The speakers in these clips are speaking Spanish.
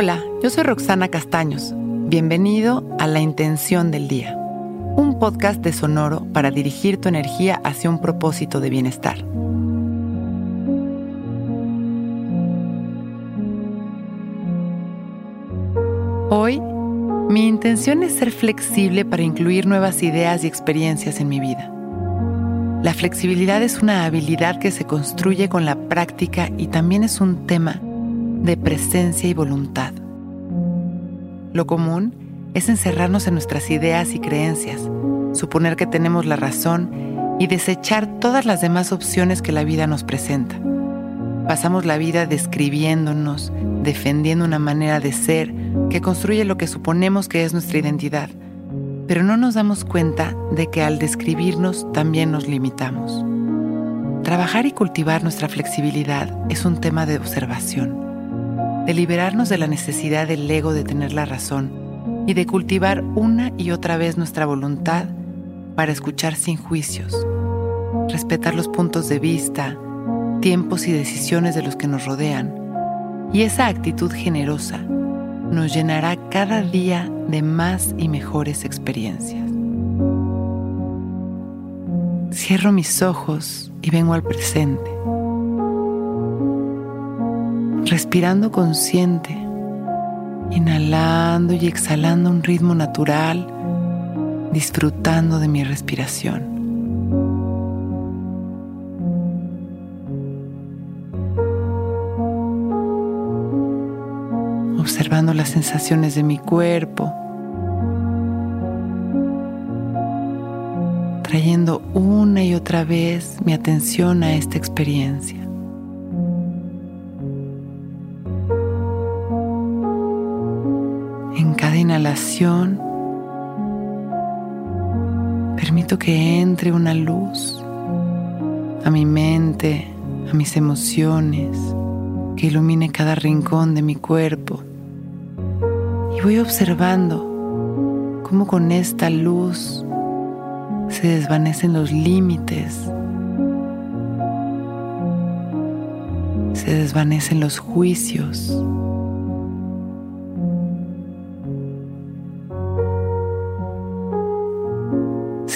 Hola, yo soy Roxana Castaños. Bienvenido a La Intención del Día, un podcast de Sonoro para dirigir tu energía hacia un propósito de bienestar. Hoy, mi intención es ser flexible para incluir nuevas ideas y experiencias en mi vida. La flexibilidad es una habilidad que se construye con la práctica y también es un tema de presencia y voluntad. Lo común es encerrarnos en nuestras ideas y creencias, suponer que tenemos la razón y desechar todas las demás opciones que la vida nos presenta. Pasamos la vida describiéndonos, defendiendo una manera de ser que construye lo que suponemos que es nuestra identidad, pero no nos damos cuenta de que al describirnos también nos limitamos. Trabajar y cultivar nuestra flexibilidad es un tema de observación, de liberarnos de la necesidad del ego de tener la razón y de cultivar una y otra vez nuestra voluntad para escuchar sin juicios, respetar los puntos de vista, tiempos y decisiones de los que nos rodean. Y esa actitud generosa nos llenará cada día de más y mejores experiencias. Cierro mis ojos y vengo al presente, respirando consciente, inhalando y exhalando un ritmo natural, disfrutando de mi respiración. observando las sensaciones de mi cuerpo, trayendo una y otra vez mi atención a esta experiencia. Inhalación, permito que entre una luz a mi mente, a mis emociones, que ilumine cada rincón de mi cuerpo y voy observando cómo con esta luz se desvanecen los límites, se desvanecen los juicios.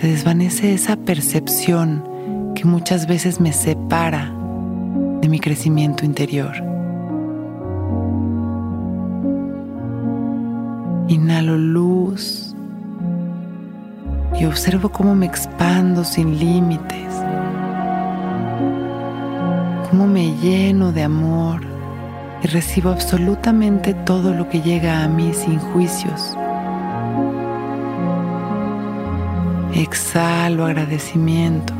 Se desvanece esa percepción que muchas veces me separa de mi crecimiento interior. Inhalo luz y observo cómo me expando sin límites, cómo me lleno de amor y recibo absolutamente todo lo que llega a mí sin juicios. Exhalo agradecimiento.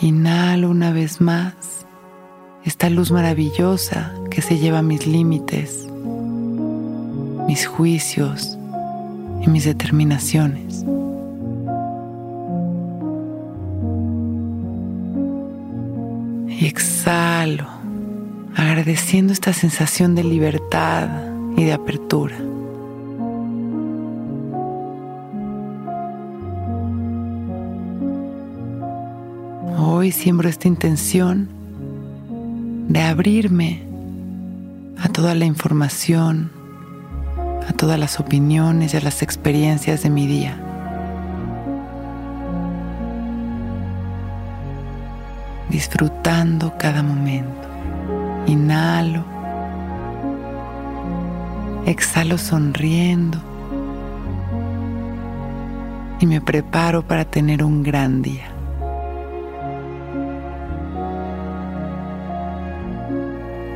Inhalo una vez más esta luz maravillosa que se lleva mis límites, mis juicios y mis determinaciones. Y exhalo, agradeciendo esta sensación de libertad y de apertura. Hoy siembro esta intención de abrirme a toda la información, a todas las opiniones y a las experiencias de mi día. Disfrutando cada momento. Inhalo. Exhalo sonriendo. Y me preparo para tener un gran día.